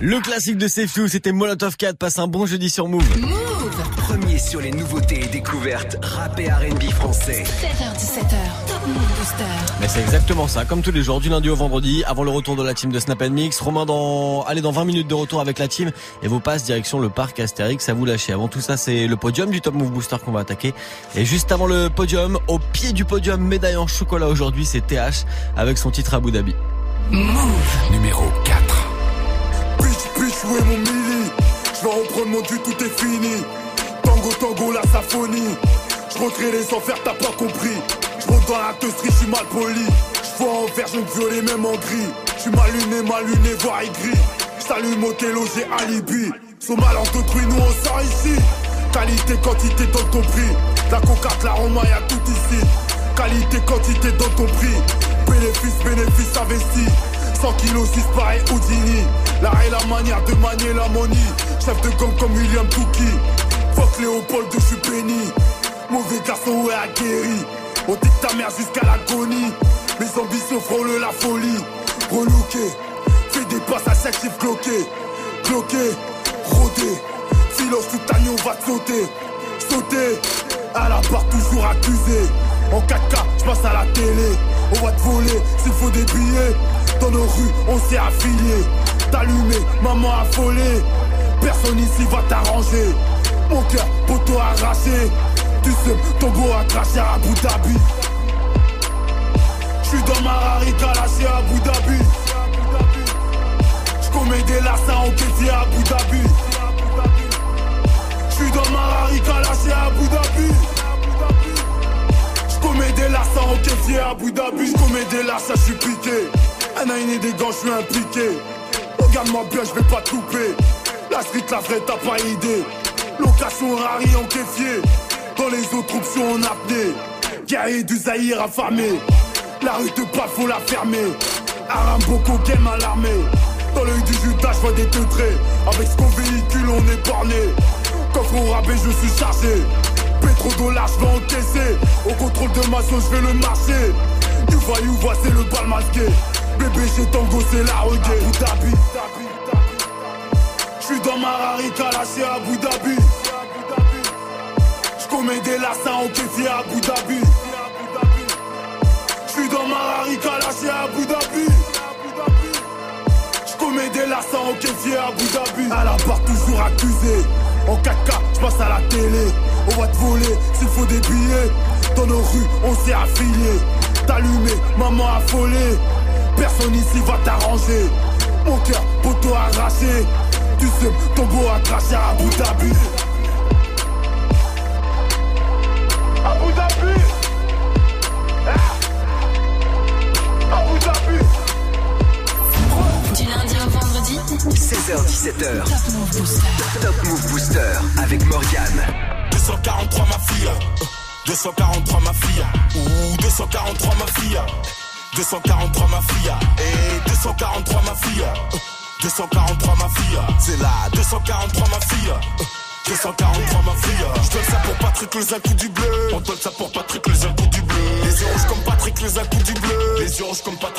Le classique de Sefiu, c'était Molotov 4. Passe un bon jeudi sur Move. Premier sur les nouveautés et découvertes rap et R&B français. 7h17h, Top Move Booster. Mais c'est exactement ça, comme tous les jours, du lundi au vendredi, avant le retour de la team de Snap Mix. Romain dans, allez, dans 20 minutes de retour avec la team et vos passes direction le parc Astérix à vous lâcher. Avant tout ça, c'est le podium du Top Move Booster qu'on va attaquer. Et juste avant le podium, au pied du podium, médaille en chocolat aujourd'hui, c'est TH avec son titre Abu Dhabi. Move. Numéro 4. Est mon mili Je vais reprendre mon dû, tout est fini. Tango, tango, la symphonie. Je recrée les enfers, t'as pas compris. Je dans la teustrie, je suis mal poli. Je vois en vert, je me violer même en gris. Je suis mal luné, mal luné, voire aigri. Je s'allume au télo, j'ai alibi. Son mal entrepris, nous on sort ici. Qualité, quantité dans ton prix. La cocarte, la Roma, y'a tout ici. Qualité, quantité dans ton prix. Bénéfice, bénéfice investi 100 kilos 6 pareil Houdini. L'art et la manière de manier la money Chef de gang comme William Touki. Fuck Léopold, je suis béni. Mauvais garçon, ouais aguerri. On dit ta mère jusqu'à l'agonie. Mes ambitions frôlent la folie. Relooké Fais des passes à chaque chiffre cloqué Cloqué, rodé. Filos tout année on va te sauter. Sauter. À la barre toujours accusé. En 4K, je passe à la télé. On va te voler s'il faut des billets. Dans nos rues, on s'est affilié. T'allumé, maman affolée. Personne ici va t'arranger. Mon cœur, poteau arraché. Tu sais, ton beau a craché à Abu Dhabi. J'suis dans ma rarica lâché à Abu Dhabi. J'commets des lassins au caissier à Abu Dhabi. J'suis dans ma lâché à Abu Dhabi. J'commets des lassins au caissier à Abu Dhabi. J'commets des lassins, j'suis piqué. Un et des gants, j'suis impliqué. Regarde-moi bien, j'vais pas te louper. La street, la vraie, t'as pas idée. Location rari en caissier. Dans les autres options en apnée. Guerrier du Zahir affamé. La rue te parle, faut la fermer. Aramboko game à l'armée. Dans l'œil du Judas, je vois des teutrés. Avec ce qu'on véhicule, on est borné. Coffre au rabais, je suis chargé. Pétrodollars, je vais encaisser. Au contrôle de ma sauce, je vais le marcher. You vois, you vois, c'est le bal masqué. Bébé, j'ai tango, c'est la reggae. Abu Dhabi. J'suis dans ma rarica lâché à Abu Dhabi. J'commets des lassins en caissier à Abu Dhabi. J'suis dans ma rarica lâché à Abu Dhabi. J'commets des lassins en caissier à Abu Dhabi. À la barre toujours accusé. En 4K, j'passe à la télé. On va te voler s'il faut des billets. Dans nos rues, on s'est affilié. T'allumé, maman affolée. Personne ici va t'arranger. Mon cœur, poteau arraché. Tu sais, ton beau a craché à Abu Dhabi. Abu Dhabi. Ah. Abu Dhabi. Du lundi au vendredi 16h17h. Top Move Booster avec Morgane. 243 ma fille. 243 ma fille. Ouh, 243 ma fille. 243 ma fille. Et 243 ma fille. 243 ma fille. C'est là. 243 ma fille. 243 ma fille. Je donne ça pour Patrick les un coup du bleu. On donne ça pour Patrick les un coup du bleu. Les yeux rouges comme Patrick les un coup du bleu. Les yeux rouges comme Patrick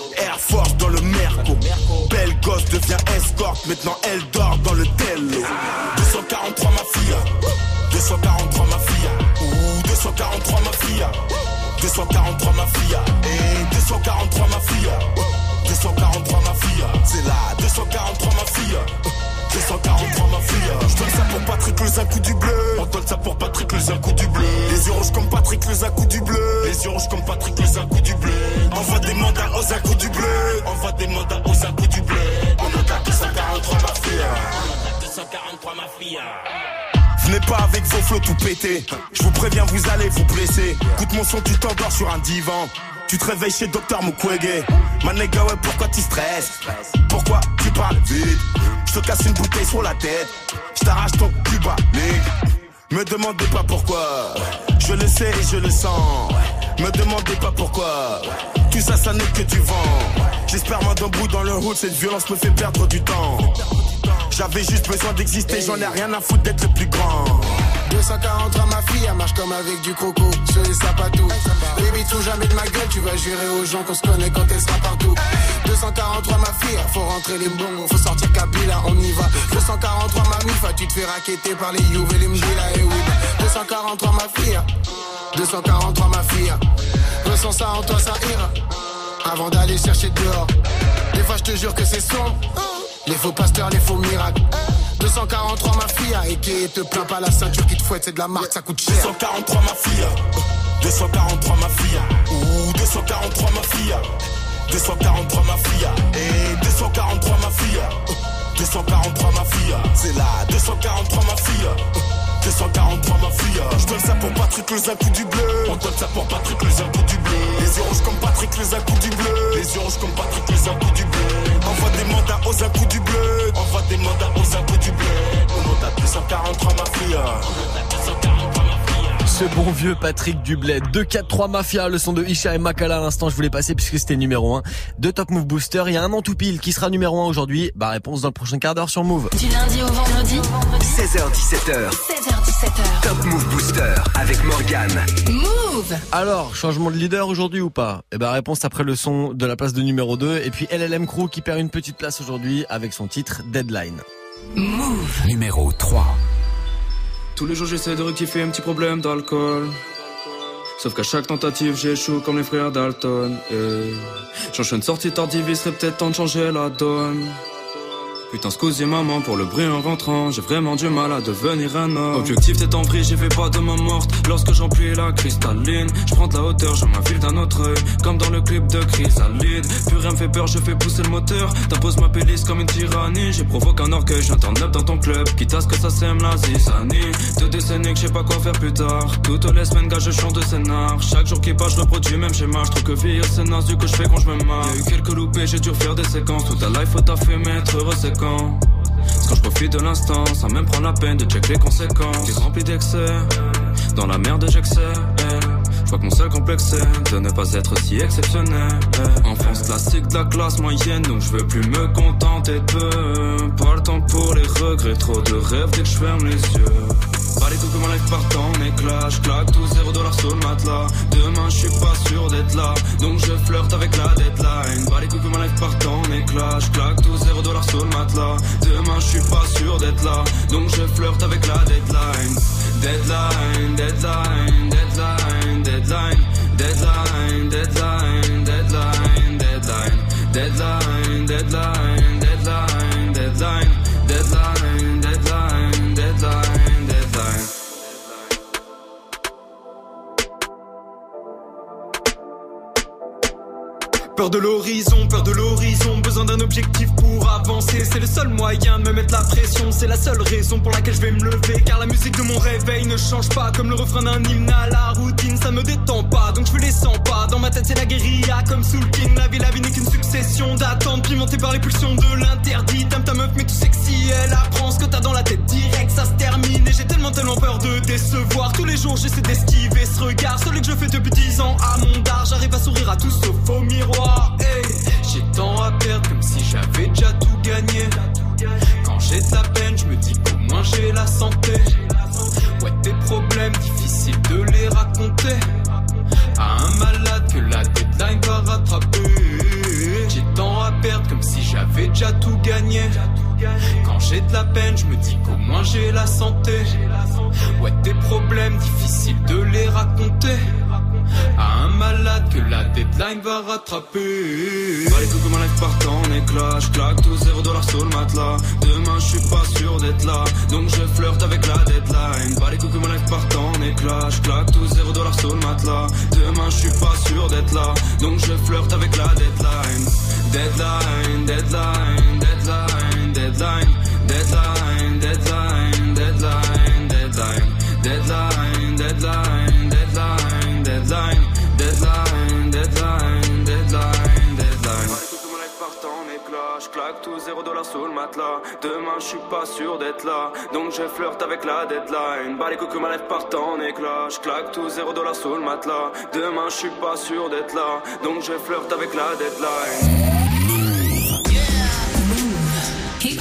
Air Force dans le Merco. Belle gosse devient escorte, maintenant elle dort dans le tello. 243 ma fille. 243 ma fille. Ouh, 243 ma fille. 243 ma fille. Et 243 ma fille. 243 ma fille. C'est là. 243 ma fille. 243 ma fille. Je donne ça pour Patrick le coup du bleu. On donne ça pour Patrick le coup du bleu. Les yeux rouges comme Patrick le coup du bleu. Les yeux rouges comme Patrick le coup du bleu. Envoie des mandats aux coup du bleu. Envoie des mandats aux coup du bleu. On a 243 ma fille. 243 ma fille. Venez pas avec vos flots tout pété. Je vous préviens, vous allez vous blesser. Écoute mon son, tu t'endors sur un divan. Tu te réveilles chez Docteur Mukwege. Man, nigga, ouais, pourquoi tu stresses? Pourquoi tu parles vite? Je te casse une bouteille sur la tête. Je ton cul bas, Me demandez pas pourquoi. Je le sais et je le sens. Me demandez pas pourquoi. Tout ça, ça n'est que du vent. J'espère moi d'un bout dans le hood, cette violence me fait perdre du temps. J'avais juste besoin d'exister, j'en ai rien à foutre d'être le plus grand. 243 ma fille, elle marche comme avec du croco sur les sapatos. Baby, tout jamais de ma gueule, tu vas jurer aux gens qu'on se connaît quand elle sera partout. 243 ma fille, faut rentrer les bongos, faut sortir Kabila, on y va. 243 ma mifa, tu te fais raqueter par les Youves et les Mdila et oui. 243 ma fille, 243 ma fille. Ressens ça en toi, ça ira. Avant d'aller chercher dehors. Des fois, je te jure que c'est sombre. Les faux pasteurs, les faux miracles. 243 ma fille, et qui te plaint pas la ceinture qui te fouette, c'est de la marque, ça coûte cher. 243 ma fille. 243 ma fille. Ouh, 243 ma fille. 243 ma. Et 243 ma fille. 243 ma fille. C'est là. 243 ma fille. 243 ma fille. Je donne ça pour Patrick les un coup du bleu. On donne ça pour Patrick les un du bleu. Les yeux rouges comme Patrick les un du bleu. Les yeux rouges comme Patrick les un du bleu. Envoie des mandats aux un du bleu. Envoie des mandats aux un du bleu. On monte à 243 ma fille. Ce bon vieux Patrick Dublet. 2, 4, 3 Mafia, le son de Isha et Makala à l'instant, je voulais passer puisque c'était numéro 1 de Top Move Booster. Il y a un an tout pile qui sera numéro 1 aujourd'hui. Bah, réponse dans le prochain quart d'heure sur Move. Du lundi au vendredi 16h17h. 16h17h. Top Move Booster avec Morgane. Move Alors, changement de leader aujourd'hui ou pas? Eh ben, réponse après le son de la place de numéro 2. Et puis LLM Crew qui perd une petite place aujourd'hui avec son titre Deadline. Move Numéro 3. Tous les jours j'essaie de rectifier un petit problème d'alcool. Sauf qu'à chaque tentative j'échoue comme les frères Dalton. Et j'enchaîne sortie tardive, il serait peut-être temps de changer la donne. Putain, scusi maman pour le bruit en rentrant. J'ai vraiment du mal à devenir un homme. Objectif t'es en vrille, j'ai fait pas de ma morte. Lorsque j'emplis la cristalline, je prends de la hauteur, je m'infile d'un autre œil. Comme dans le clip de Chrysalide. Plus rien me fait peur, je fais pousser le moteur. T'imposes ma pélice comme une tyrannie. J'ai provoqué un orgueil, j'entends neuf dans ton club. Quitte à ce que ça sème la zizanie. Deux décennies que je sais pas quoi faire plus tard. Toutes les semaines, gage, je chante de scénar. Chaque jour qui passe, je reproduis même schéma. Je trouve que vieillir c'est naze, du coup je fais quand je me marre. Y'a eu quelques loupés, j'ai dû refaire des séquences. Toute ta life, faut taffer, mais être heureux quand. Quand je profite de l'instant, sans même prendre la peine de check les conséquences. T'es rempli d'excès, dans la merde j'excelle. Je vois que mon seul complexe de ne pas être si exceptionnel. Enfance classique de la classe moyenne, donc je veux plus me contenter de peu. Pas le temps pour les regrets, trop de rêves dès que je ferme les yeux. Pas les coups que mon life part en éclat, je claque tout zéro dollar sur le matelas. Demain je suis pas sûr d'être là, donc je flirte avec la deadline. Pas les coups que mon life part en éclat, je claque tout zéro dollar sur le matelas. Demain je suis pas sûr d'être là, donc je flirte avec la deadline, deadline, deadline, deadline, deadline, deadline, deadline, deadline, deadline, deadline, deadline, Peur de l'horizon, peur de l'horizon, besoin d'un objectif pour avancer. C'est le seul moyen de me mettre la pression, c'est la seule raison pour laquelle je vais me lever. Car la musique de mon réveil ne change pas, comme le refrain d'un hymne à la routine, ça me détend pas, donc je les 100 pas. Dans ma tête c'est la guérilla, comme Soul King. La vie, la vie n'est qu'une succession d'attentes, pimentées par les pulsions de l'interdit. T'aimes ta meuf, mais tout sexy, elle apprend ce que t'as dans la tête direct, ça se termine. Et j'ai tellement, tellement peur de décevoir. Tous les jours j'essaie d'esquiver ce regard, celui que je fais depuis 10 ans à mon dard. J'arrive à sourire à tout sauf au miroir. J'ai tant à perdre comme si j'avais déjà tout gagné. Quand j'ai de la peine, je me dis qu'au moins j'ai la santé. Ouais, des problèmes difficiles de les raconter. À un malade que la deadline va rattraper. J'ai tant à perdre comme si j'avais déjà tout gagné. Quand j'ai de la peine, je me dis qu'au moins j'ai la santé. Ouais, des problèmes difficiles de les raconter. À un malade que la deadline va rattraper. Coups que mon life part en éclat, je claque tout zéro dollar sur le matelas. Demain je suis pas sûr d'être là, donc je flirte avec la deadline. Coups que mon life part en éclat, je claque tout zéro dollar sur le matelas. Demain je suis pas sûr d'être là, donc je flirte avec la. Deadline, deadline, deadline, deadline, deadline, deadline, deadline, deadline, deadline, deadline, deadline, sous le matelas. Demain je suis pas sûr d'être là, donc je flirte avec la deadline. Bas les coups que ma life part en éclat. Je claque tout zéro dollar sous le matelas. Demain je suis pas sûr d'être là, donc je flirte avec la deadline. Hip.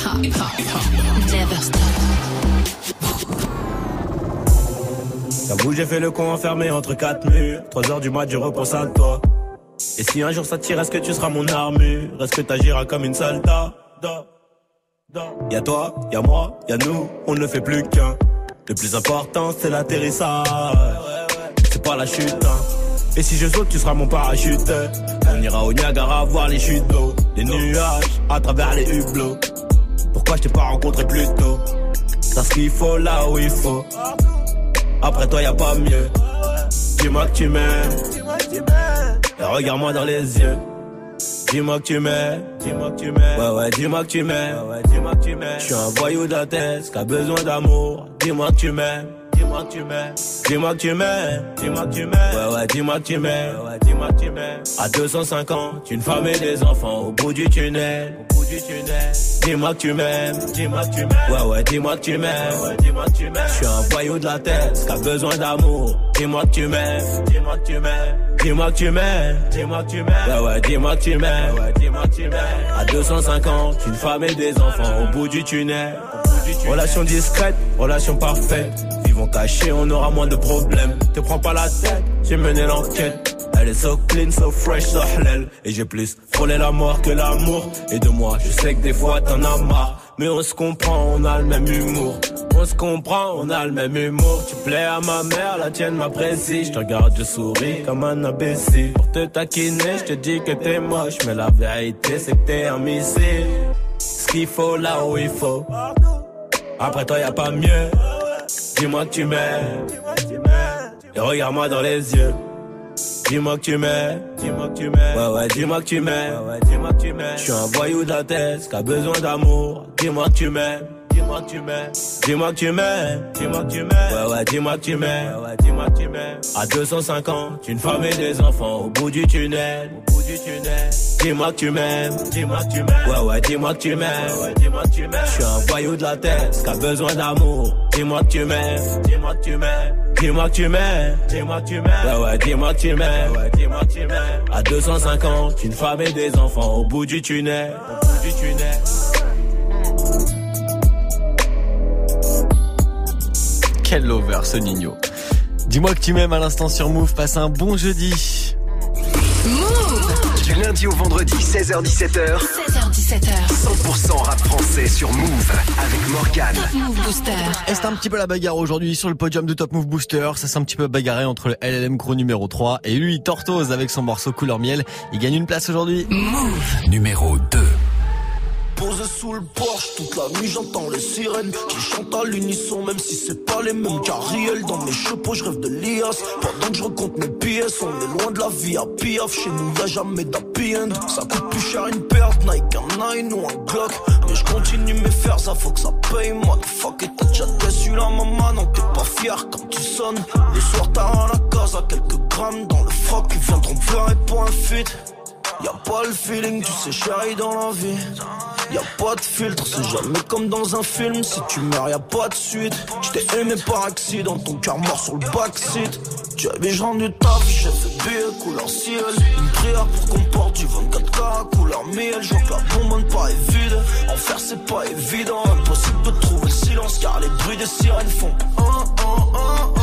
J'avoue, j'ai fait le con enfermé entre quatre murs. 3 heures du mat, je repense à toi. Et si un jour ça tire, est-ce que tu seras mon armure? Est-ce que t'agiras comme une Y'a toi, y'a moi, y'a nous, on ne fait plus qu'un. Le plus important, c'est l'atterrissage. C'est pas la chute, hein. Et si je saute, tu seras mon parachute. On ira au Niagara voir les chutes d'eau, les nuages à travers les hublots. Pourquoi je t'ai pas rencontré plus tôt? T'as ce qu'il faut là où il faut. Après toi, y a pas mieux. Dis-moi que tu m'aimes. Et regarde-moi dans les yeux. Dis-moi que tu m'aimes. Dis-moi que tu m'aimes. Ouais, ouais, dis-moi que tu m'aimes. Ouais, ouais, dis-moi que tu m'aimes. Je suis un voyou d'Athènes qui a besoin d'amour. Dis-moi que tu m'aimes. Dis-moi que tu m'aimes. Dis-moi que tu m'aimes. Dis-moi que tu m'aimes. Ouais, ouais, dis-moi que tu m'aimes. Ouais, ouais, dis-moi que tu m'aimes. À 250, une femme et des enfants au bout du tunnel. Au bout du tunnel. Dis-moi que tu m'aimes, dis-moi que tu m'aimes. Ouais, ouais, dis-moi que tu m'aimes, ouais, dis-moi que tu m'aimes. Je suis un voyou de la tête, a besoin d'amour. Dis-moi que tu m'aimes, dis-moi que tu m'aimes. Dis-moi que tu m'aimes, dis-moi que tu m'aimes. Ouais, ouais, dis-moi que tu m'aimes, ouais, dis-moi que tu m'aimes. À 250, une femme et des enfants au bout du tunnel. Relation discrète, relation parfaite. Vivons cachés, on aura moins de problèmes. Te prends pas la tête, j'ai mené l'enquête. Elle est so clean, so fresh, so halal. Et j'ai plus frôlé la mort que l'amour. Et de moi, je sais que des fois t'en as marre. Mais on se comprend, on a le même humour. On se comprend, on a le même humour. Tu plais à ma mère, la tienne m'apprécie. Je te regarde, je souris comme un imbécile. Pour te taquiner, je te dis que t'es moche. Mais la vérité, c'est que t'es un missile. Ce qu'il faut là où il faut. Après toi, y a pas mieux. Dis-moi que tu m'aimes. Et regarde-moi dans les yeux. Dis-moi que tu m'aimes, dis-moi que tu m'aimes. Ouais, ouais, dis-moi que tu m'aimes. Ouais, ouais, dis-moi que tu m'aimes. Je suis un voyou de qui a besoin d'amour. Dis-moi que tu m'aimes. Dis-moi que tu m'aimes, dis-moi que tu m'aimes, ouais ouais dis-moi que tu m'aimes, ouais, ouais dis-moi que tu m'aimes. À 250, une femme et des enfants au bout du tunnel, du tunnel. Dis-moi que tu m'aimes, dis-moi que tu m'aimes, ouais ouais dis-moi que tu m'aimes, ouais dis-moi que tu m'aimes. Je suis un voyou de la tête, qui a besoin d'amour. Dis-moi que tu m'aimes, dis-moi que tu m'aimes. Dis-moi que tu m'aimes, dis-moi que tu m'aimes. Ouais, ouais, dis-moi que tu m'aimes, ouais, dis-moi que tu m'aimes. À 250, une femme et des enfants au bout du tunnel, au bout du tunnel. Quel lover ce Nino. Dis-moi que tu m'aimes à l'instant sur Move, passe un bon jeudi. Du lundi au vendredi, 16h17h. 16h17h. 100% rap français sur Move avec Morgane. Move Booster. Et c'est un petit peu la bagarre aujourd'hui sur le podium de Top Move Booster? Ça s'est un petit peu bagarré entre le LLM Crew numéro 3 et lui, Tortoise, avec son morceau couleur miel. Il gagne une place aujourd'hui. Move. Numéro 2. Posé sous le porche, toute la nuit j'entends les sirènes qui chantent à l'unisson, même si c'est pas les mêmes carriels. Dans mes chapeaux, je rêve de l'IAS. Pendant que je recompte mes pièces, on est loin de la vie à piaf. Chez nous, y'a jamais d'happy end. Ça coûte plus cher une perte, Nike, un Nine ou un Glock. Mais je continue mes fers, ça faut que ça paye. Moi, fuck, et t'as déjà déçu la maman, non, t'es pas fier quand tu sonnes. Le soir, t'as à la case à quelques grammes dans le froc, ils viendront pleurer pour un feat. Y'a pas le feeling, tu sais, chérie, dans la vie. Y'a pas de filtre, c'est jamais comme dans un film. Si tu meurs, y'a pas de suite. J't'ai aimé par accident, ton cœur mort sur le backseat. Tu avais genre du taf, j'ai fait billet couleur ciel. Une prière pour qu'on porte du 24K couleur miel. Je vois que la bonbonne paraît vide. En faire, c'est pas évident. Impossible de trouver le silence car les bruits des sirènes font. Oh, oh, oh,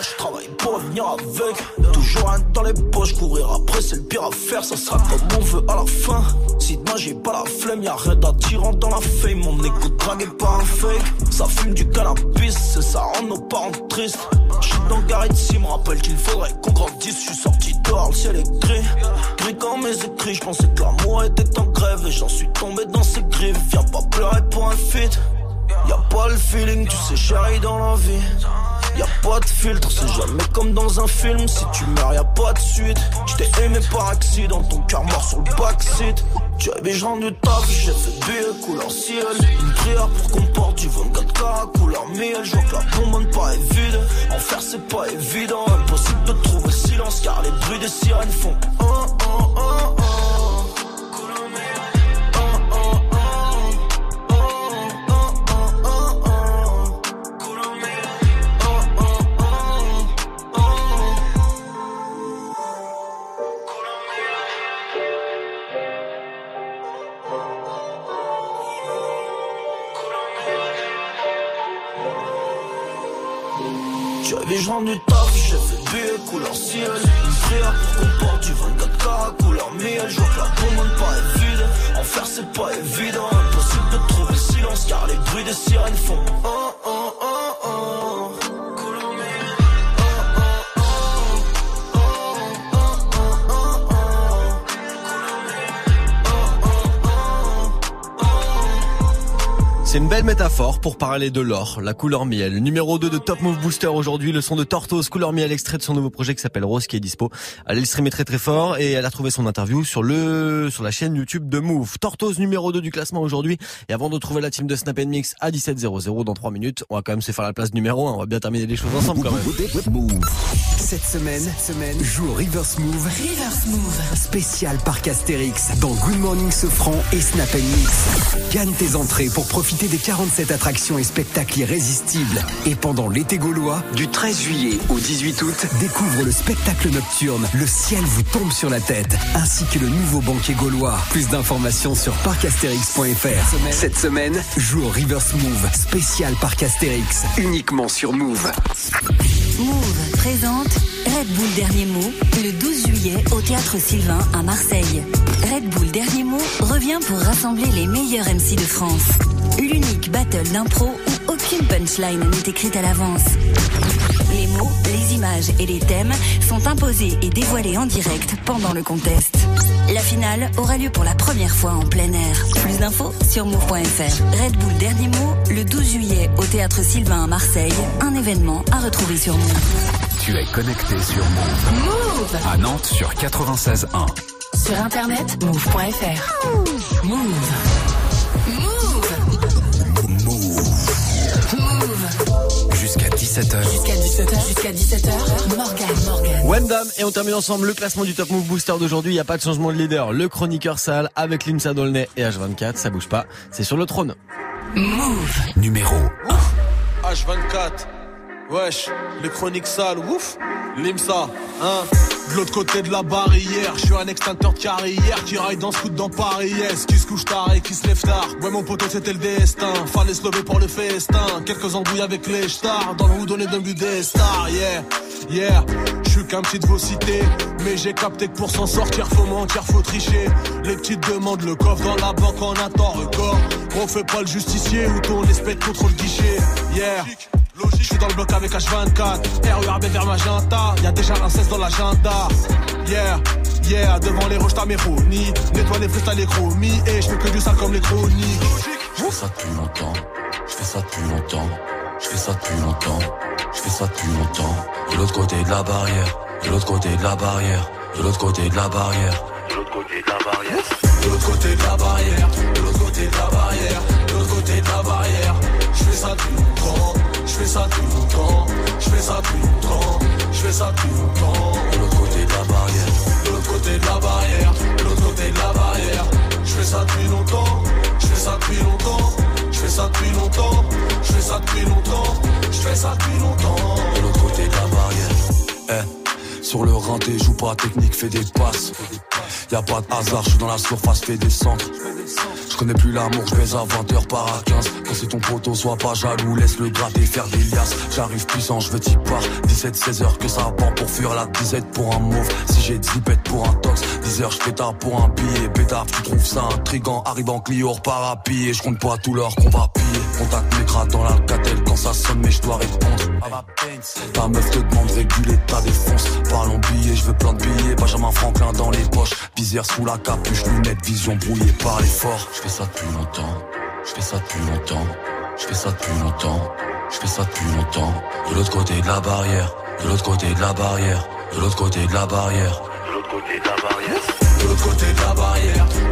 Porsche, travaille pour venir avec. Toujours un dans les poches, courir après, c'est le pire à faire, ça sera comme on veut à la fin. Si demain j'ai pas la flemme, y'a rien d'attirant dans la fame. Mon écho dragué par un fake. Ça fume du cannabis, c'est ça rend nos parents tristes. J'suis dans Gareth ici, me rappelle qu'il faudrait qu'on grandisse. J'suis sorti dehors, le ciel est gris. Gris quand mes écrits, j'pensais que l'amour était en grève. Et j'en suis tombé dans ses griffes. Viens pas pleurer pour un feat. Y'a pas le feeling, tu sais, chérie, dans la vie. Y'a pas de filtre, c'est jamais comme dans un film. Si tu meurs, y'a pas de suite. J't'ai aimé par accident, ton cœur mort sur le backseat. Tu avais genre du taf, j'ai fait billet couleur ciel. Une prière pour qu'on porte du 24K couleur miel. Je vois que la bonbonne paraît vide. En faire, c'est pas évident. Impossible de trouver le silence car les bruits des sirènes font. Oh, oh, oh. Du j'ai fait billet couleur ciel. Prière pour qu'on porte du 24K couleur miel. Je vois que la commande paraît vide. En faire c'est pas évident. Impossible de trouver le silence car les bruits des sirènes font oh C'est une belle métaphore pour parler de l'or, la couleur miel. Numéro 2 de Top Move Booster aujourd'hui, le son de Tortoise, couleur miel, extrait de son nouveau projet qui s'appelle Rose qui est dispo. Elle le streamer très très fort et elle a trouvé son interview sur le sur la chaîne YouTube de Move. Tortoise numéro 2 du classement aujourd'hui. Et avant de trouver la team de Snap Mix à 17.00 dans 3 minutes, on va quand même se faire la place numéro 1. On va bien terminer les choses ensemble quand même. Cette semaine, semaine, joue Reverse Move. Reverse Move. Spécial Parc Astérix dans Good Morning Sofran et Snap Mix. Gagne tes entrées pour profiter des 47 attractions et spectacles irrésistibles. Et pendant l'été gaulois, du 13 juillet au 18 août, découvre le spectacle nocturne Le ciel vous tombe sur la tête, ainsi que le nouveau banquet gaulois. Plus d'informations sur parcastérix.fr. Cette semaine, joue au Reverse Move. Spécial Parc Astérix. Uniquement sur Move. Move présente Red Bull Dernier Mot le 12 juillet au Théâtre Sylvain à Marseille. Red Bull Dernier Mot revient pour rassembler les meilleurs MC de France. L'unique battle d'impro où aucune punchline n'est écrite à l'avance. Les mots, les images et les thèmes sont imposés et dévoilés en direct pendant le contest. La finale aura lieu pour la première fois en plein air. Plus d'infos sur move.fr. Red Bull Dernier Mot le 12 juillet au Théâtre Sylvain à Marseille. Un événement à retrouver sur Move. Tu es connecté sur Move. Move. À Nantes sur 96.1. Sur internet, move.fr. Move. Move. 17h. Jusqu'à 17h. Jusqu'à 17h. Morgan, Morgan. Wendam et on termine ensemble le classement du Top Move Booster d'aujourd'hui. Il n'y a pas de changement de leader. Le chroniqueur sale avec Limsa Dolnay et H24, ça bouge pas. C'est sur le trône. Move. Numéro H24. Wesh, les chroniques sales, ouf. Limsa, hein. De l'autre côté de la barrière, je suis un extincteur de carrière qui raille dans ce coup dans Paris, yes. Qui se couche tard et qui se lève tard? Ouais, mon poteau, c'était le destin. Fallait se lever pour le festin. Quelques embrouilles avec les stars. Dans le hood, on est devenu des stars, yeah. Yeah, je suis qu'un petit de vos cités. Mais j'ai capté que pour s'en sortir, faut mentir, faut tricher. Les petites demandent le coffre dans la banque en attend record. On fait pas le justicier ou ton espèce contre le guichet, yeah. Je suis dans le bloc avec H24 RERB vers Magenta Y'a déjà un 16 dans l'agenda. Yeah, yeah Devant les roches t'as mes ronies Nettoie les freestyles les chromies Et je fais que du sale comme les chroniques. Je fais ça depuis longtemps, je fais ça depuis longtemps, je fais ça depuis longtemps, je fais ça depuis longtemps. De l'autre côté de la barrière, de l'autre côté de la barrière, de l'autre côté de la barrière, de l'autre côté de la barrière, de l'autre côté de la barrière, de l'autre côté de la barrière, de l'autre côté de la barrière. Je fais ça depuis longtemps Je fais ça depuis longtemps Je fais ça depuis longtemps Je fais ça depuis longtemps De l'autre côté de la barrière, De l'autre côté de la barrière. De l'autre côté de la barrière. Je fais ça depuis longtemps. Je fais ça depuis longtemps. Je fais ça depuis longtemps. Je fais ça depuis longtemps. Je fais ça depuis longtemps. De l'autre côté de la barrière. Eh, sur le rinté, joue pas technique, fais des passes. Y a pas de hasard, je suis dans la surface, fais des centres. Je connais plus l'amour, je baise à 20h par à 15. Quand c'est ton poteau, sois pas jaloux, laisse le gratter, faire des liasses. J'arrive puissant, je veux t'y part. 17-16 heures que ça prend pour fuir la disette pour un mauve. Si j'ai 10 bêtes pour un tox, 10 heures je pétard pour un billet. Pétard, tu trouves ça intrigant, arrive en Clio, repars à. Je compte pas tout l'or qu'on va piller. Contact mes dans l'alcatel quand ça sonne, mais je dois répondre. Ta meuf te demande réguler ta défense. Parlons billets, je veux plein de billets. Benjamin Franklin dans les poches. Visière sous la capuche, lunettes, vision brouillée par l'effort. Je fais ça depuis longtemps, je fais ça depuis longtemps, je fais ça depuis longtemps, je fais ça depuis longtemps. De l'autre côté de la barrière, de l'autre côté de la barrière, de l'autre côté de la barrière, de l'autre côté de la barrière, De l'autre côté de la barrière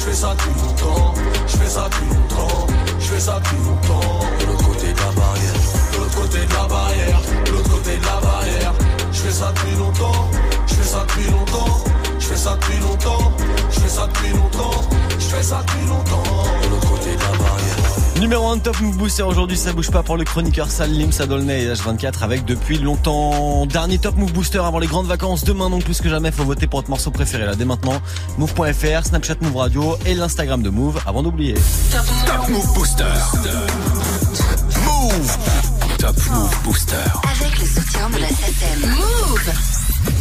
Je fais ça depuis longtemps Je fais ça depuis longtemps Je fais ça depuis longtemps de l'autre côté de la barrière. De l'autre côté de la barrière, de l'autre côté de la barrière. Je fais ça depuis longtemps, je fais ça depuis longtemps, je fais ça depuis longtemps, je fais ça depuis longtemps, je fais ça depuis longtemps. De l'autre côté de la barrière. Numéro 1 Top Move Booster aujourd'hui, ça bouge pas pour le chroniqueur Salim Sadolnay et H24 avec depuis longtemps. Dernier Top Move Booster avant les grandes vacances. Demain donc plus que jamais, faut voter pour votre morceau préféré là dès maintenant. Move.fr, Snapchat Move Radio et l'Instagram de Move avant d'oublier. Top Move Booster. Move. Top Move Booster. Avec le soutien de la SACEM. Move